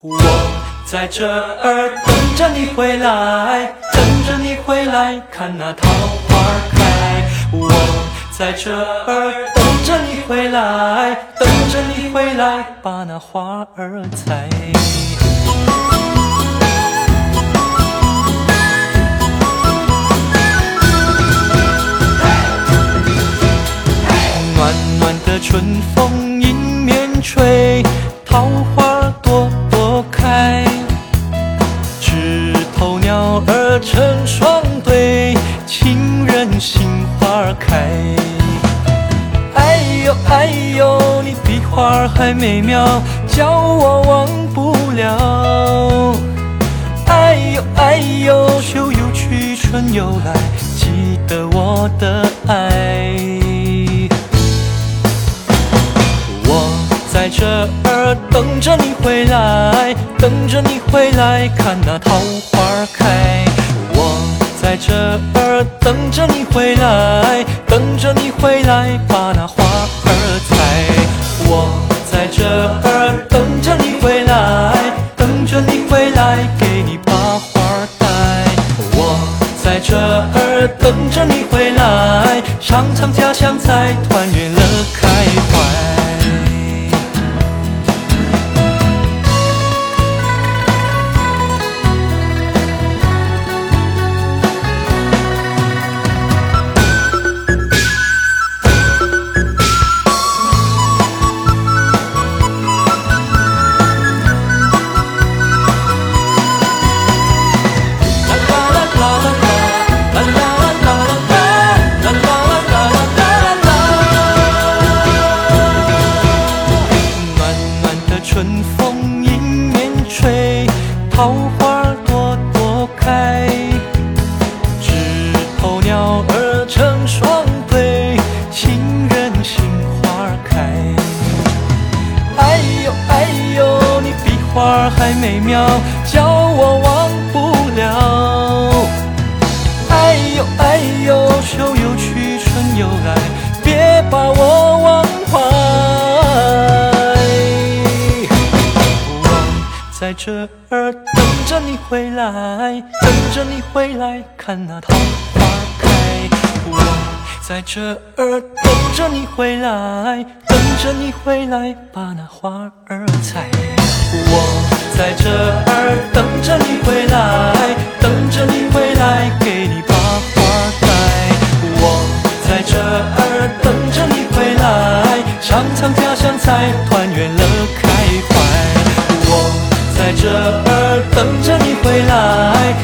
我在这儿等着你回来，等着你回来看那桃花开。我在这儿等着你回来，等着你回来把那花儿采。暖暖的春风迎面吹，桃成双对，情人心花开。哎呦哎呦，你比花儿还美妙，叫我忘不了。哎呦哎呦，秋又去，春又来，记得我的爱。我在这儿等着你回来，等着你回来看那桃花开。在这儿等着你回来，等着你回来把那花儿采。我在这儿等着你回来，等着你回来给你把花儿戴。我在这儿等着你回来，尝尝家乡菜，团圆乐开怀。春风迎面吹，桃花朵朵开，枝头鸟儿成双对，情人心花开。哎呦哎呦，你比花儿还美妙，叫我忘不了。哎呦哎呦，秋又去，春又来，别把我在这儿等着你回来等着你回来看那桃花开。我在这儿等着你回来等着你回来把那花儿采我在这儿等着你回来等着你回来给你把花戴我在这儿等着你回来尝尝家乡菜团圆乐开怀在这儿等着你回来。